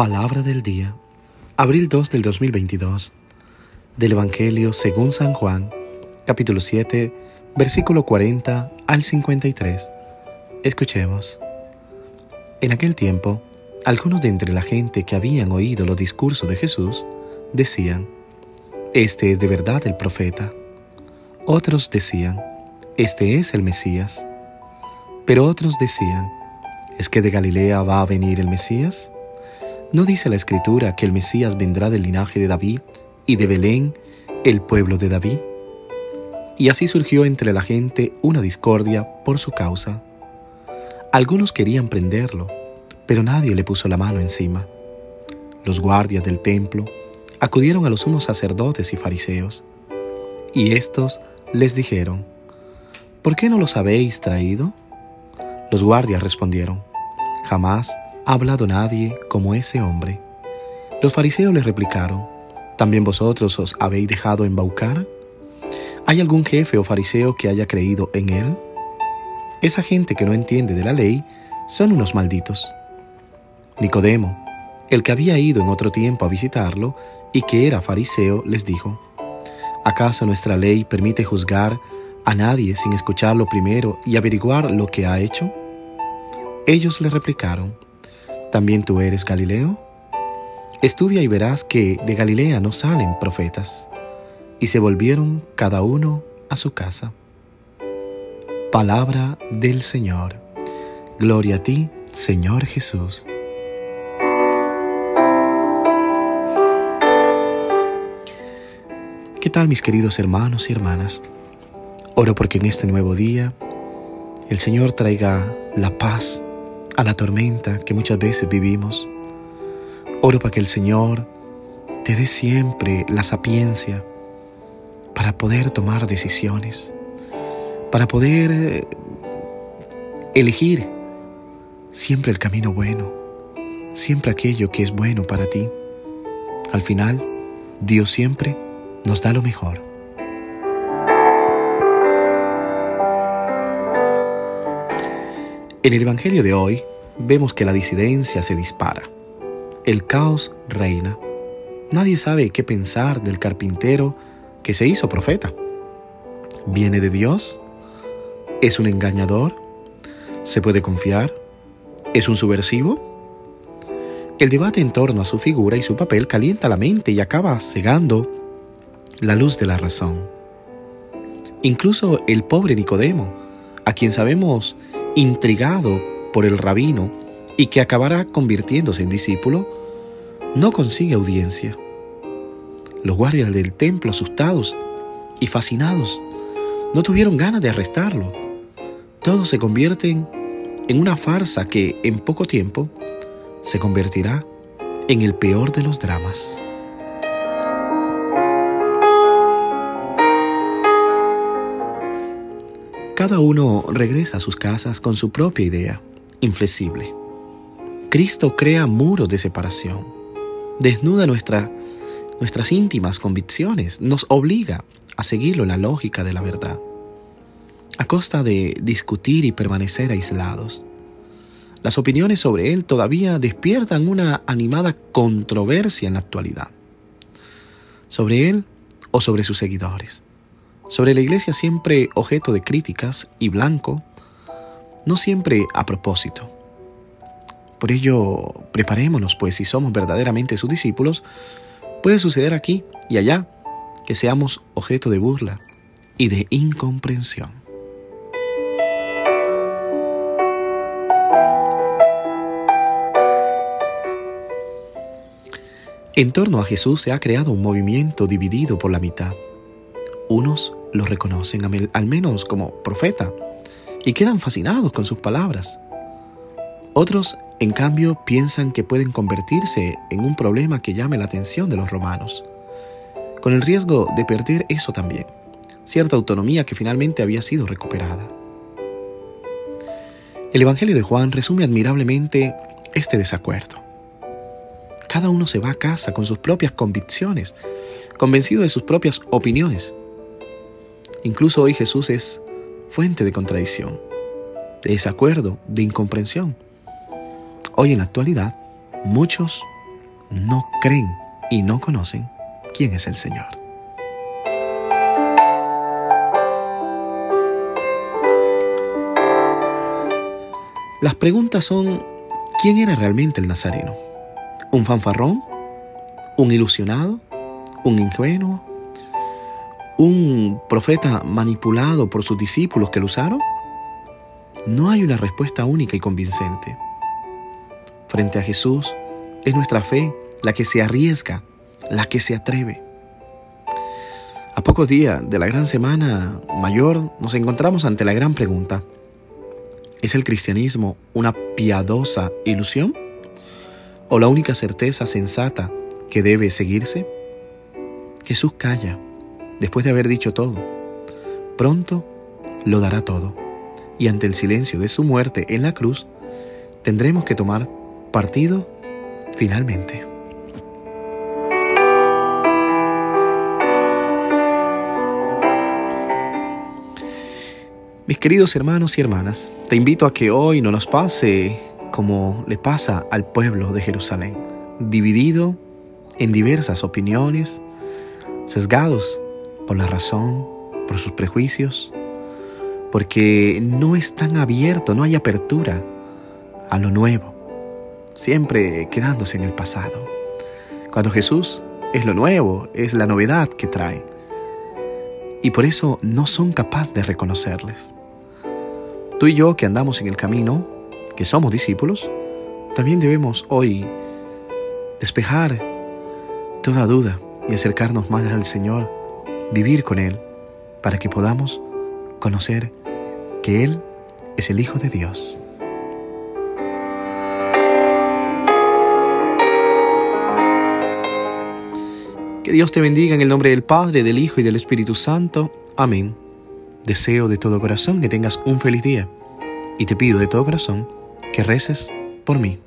Palabra del día, abril 2 del 2022, del Evangelio según San Juan, capítulo 7, versículo 40 al 53. Escuchemos. En aquel tiempo, algunos de entre la gente que habían oído los discursos de Jesús decían, Este es de verdad el profeta. Otros decían, Este es el Mesías. Pero otros decían, ¿es que de Galilea va a venir el Mesías? ¿No dice la Escritura que el Mesías vendrá del linaje de David y de Belén, el pueblo de David? Y así surgió entre la gente una discordia por su causa. Algunos querían prenderlo, pero nadie le puso la mano encima. Los guardias del templo acudieron a los sumos sacerdotes y fariseos, y éstos les dijeron, ¿por qué no los habéis traído? Los guardias respondieron, Jamás ha hablado nadie como ese hombre. Los fariseos les replicaron, ¿también vosotros os habéis dejado embaucar? ¿Hay algún jefe o fariseo que haya creído en él? Esa gente que no entiende de la ley son unos malditos. Nicodemo, el que había ido en otro tiempo a visitarlo y que era fariseo, les dijo, ¿acaso nuestra ley permite juzgar a nadie sin escucharlo primero y averiguar lo que ha hecho? Ellos le replicaron, ¿también tú eres Galileo? Estudia y verás que de Galilea no salen profetas. Y se volvieron cada uno a su casa. Palabra del Señor. Gloria a ti, Señor Jesús. ¿Qué tal mis queridos hermanos y hermanas? Oro porque en este nuevo día el Señor traiga la paz a la tormenta que muchas veces vivimos. Oro para que el Señor te dé siempre la sapiencia para poder tomar decisiones, para poder eh, elegir siempre el camino bueno, siempre aquello que es bueno para ti. Al final, Dios siempre nos da lo mejor. En el Evangelio de hoy vemos que la disidencia se dispara. El caos reina. Nadie sabe qué pensar del carpintero que se hizo profeta. ¿Viene de Dios? ¿Es un engañador? ¿Se puede confiar? ¿Es un subversivo? El debate en torno a su figura y su papel calienta la mente y acaba cegando la luz de la razón. Incluso el pobre Nicodemo, a quien sabemos intrigado por el rabino y que acabará convirtiéndose en discípulo, no consigue audiencia. Los guardias del templo, asustados y fascinados, no tuvieron ganas de arrestarlo. Todos se convierten en una farsa que en poco tiempo se convertirá en el peor de los dramas. Cada uno regresa a sus casas con su propia idea, inflexible. Cristo crea muros de separación, desnuda nuestra, nuestras íntimas convicciones, nos obliga a seguirlo en la lógica de la verdad, a costa de discutir y permanecer aislados. Las opiniones sobre él todavía despiertan una animada controversia en la actualidad, sobre él o sobre sus seguidores sobre la iglesia siempre objeto de críticas y blanco, no siempre a propósito. Por ello, preparémonos, pues si somos verdaderamente sus discípulos, puede suceder aquí y allá que seamos objeto de burla y de incomprensión. En torno a Jesús se ha creado un movimiento dividido por la mitad. Unos lo reconocen al menos como profeta y quedan fascinados con sus palabras. Otros, en cambio, piensan que pueden convertirse en un problema que llame la atención de los romanos, con el riesgo de perder eso también, cierta autonomía que finalmente había sido recuperada. El Evangelio de Juan resume admirablemente este desacuerdo. Cada uno se va a casa con sus propias convicciones, convencido de sus propias opiniones, Incluso hoy Jesús es fuente de contradicción, de desacuerdo, de incomprensión. Hoy en la actualidad, muchos no creen y no conocen quién es el Señor. Las preguntas son, ¿quién era realmente el Nazareno? ¿Un fanfarrón? ¿Un ilusionado? ¿Un ingenuo? ¿Un profeta manipulado por sus discípulos que lo usaron? No hay una respuesta única y convincente. Frente a Jesús es nuestra fe la que se arriesga, la que se atreve. A pocos días de la gran semana mayor nos encontramos ante la gran pregunta. ¿Es el cristianismo una piadosa ilusión? ¿O la única certeza sensata que debe seguirse? Jesús calla después de haber dicho todo. Pronto lo dará todo. Y ante el silencio de su muerte en la cruz, tendremos que tomar partido finalmente. Mis queridos hermanos y hermanas, te invito a que hoy no nos pase como le pasa al pueblo de Jerusalén, dividido en diversas opiniones, sesgados por la razón, por sus prejuicios, porque no es tan abierto, no hay apertura a lo nuevo, siempre quedándose en el pasado. Cuando Jesús es lo nuevo, es la novedad que trae. Y por eso no son capaces de reconocerles. Tú y yo que andamos en el camino, que somos discípulos, también debemos hoy despejar toda duda y acercarnos más al Señor, vivir con Él, para que podamos conocer que Él es el Hijo de Dios. Que Dios te bendiga en el nombre del Padre, del Hijo y del Espíritu Santo. Amén. Deseo de todo corazón que tengas un feliz día y te pido de todo corazón que reces por mí.